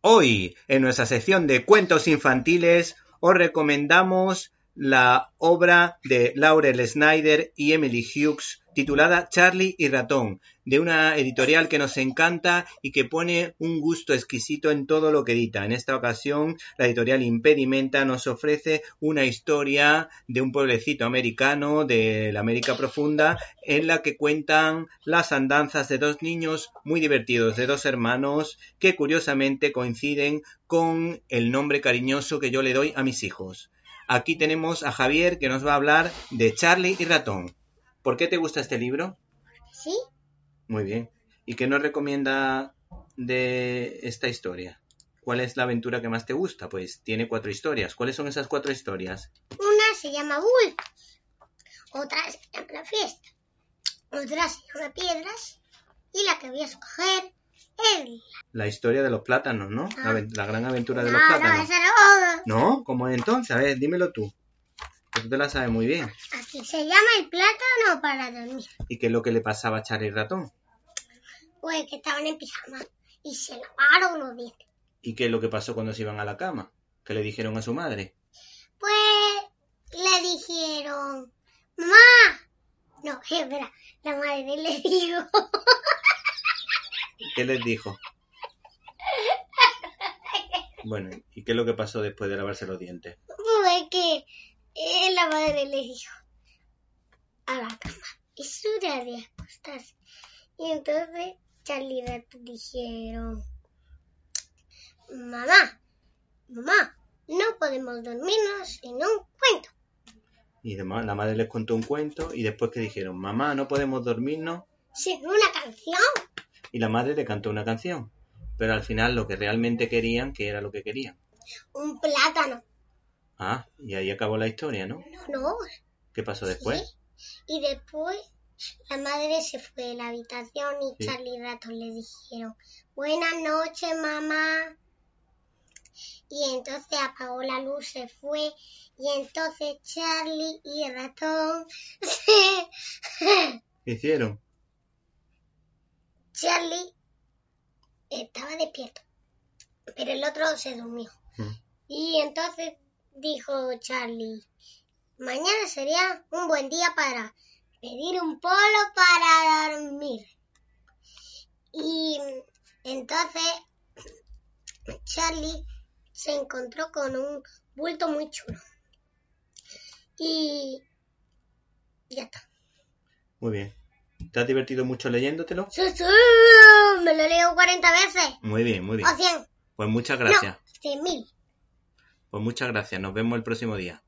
Hoy, en nuestra sección de cuentos infantiles, os recomendamos la obra de Laurel Snyder y Emily Hughes titulada Charlie y Ratón, de una editorial que nos encanta y que pone un gusto exquisito en todo lo que edita. En esta ocasión, la editorial Impedimenta nos ofrece una historia de un pueblecito americano de la América Profunda en la que cuentan las andanzas de dos niños muy divertidos, de dos hermanos que curiosamente coinciden con el nombre cariñoso que yo le doy a mis hijos. Aquí tenemos a Javier que nos va a hablar de Charlie y Ratón. ¿Por qué te gusta este libro? ¿Sí? Muy bien. ¿Y qué nos recomienda de esta historia? ¿Cuál es la aventura que más te gusta? Pues tiene cuatro historias. ¿Cuáles son esas cuatro historias? Una se llama Bull, otra se llama La Fiesta, otra se llama Piedras y la que voy a escoger La historia de los plátanos, ¿no? La, Ah. la gran aventura de no, los no, plátanos. esa no. ¿No? ¿Cómo es entonces? A ver, dímelo tú. Que tú te la sabes muy bien. Así se llama el plátano para dormir. ¿Y qué es lo que le pasaba a Charlie Ratón? Pues que estaban en pijama y se lavaron los dientes. ¿Y qué es lo que pasó cuando se iban a la cama? ¿Qué le dijeron a su madre? Pues le dijeron, mamá. No, espera, la madre le dijo, ¿Qué les dijo? Bueno, ¿y qué es lo que pasó después de lavarse los dientes? pues que eh, la madre le dijo a la cama, es hora de acostarse. Y entonces Charlie Rato dijeron, mamá, mamá, no podemos dormirnos sin un cuento. Y demás, la madre les contó un cuento y después que dijeron, mamá, no podemos dormirnos. Sin una canción. Y la madre le cantó una canción. Pero al final lo que realmente querían, ¿qué era lo que querían? Un plátano. Ah, y ahí acabó la historia, ¿no? No, no. ¿Qué pasó después? Sí. Y después la madre se fue de la habitación y Sí. Charlie y Ratón le dijeron, buenas noches mamá. Y entonces apagó la luz, se fue. Y entonces Charlie y Ratón se... ¿Qué hicieron? Charlie estaba despierto, pero el otro se durmió. Mm. Y entonces dijo Charlie, mañana sería un buen día para pedir un polo para dormir. Y entonces Charlie se encontró con un bulto muy chulo. Y ya está. Muy bien. ¿Te has divertido mucho leyéndotelo? ¡Sí, sí! Me lo leo 40 veces. Muy bien, muy bien. O 100. Pues muchas gracias. No, 100.000. Pues muchas gracias. Nos vemos el próximo día.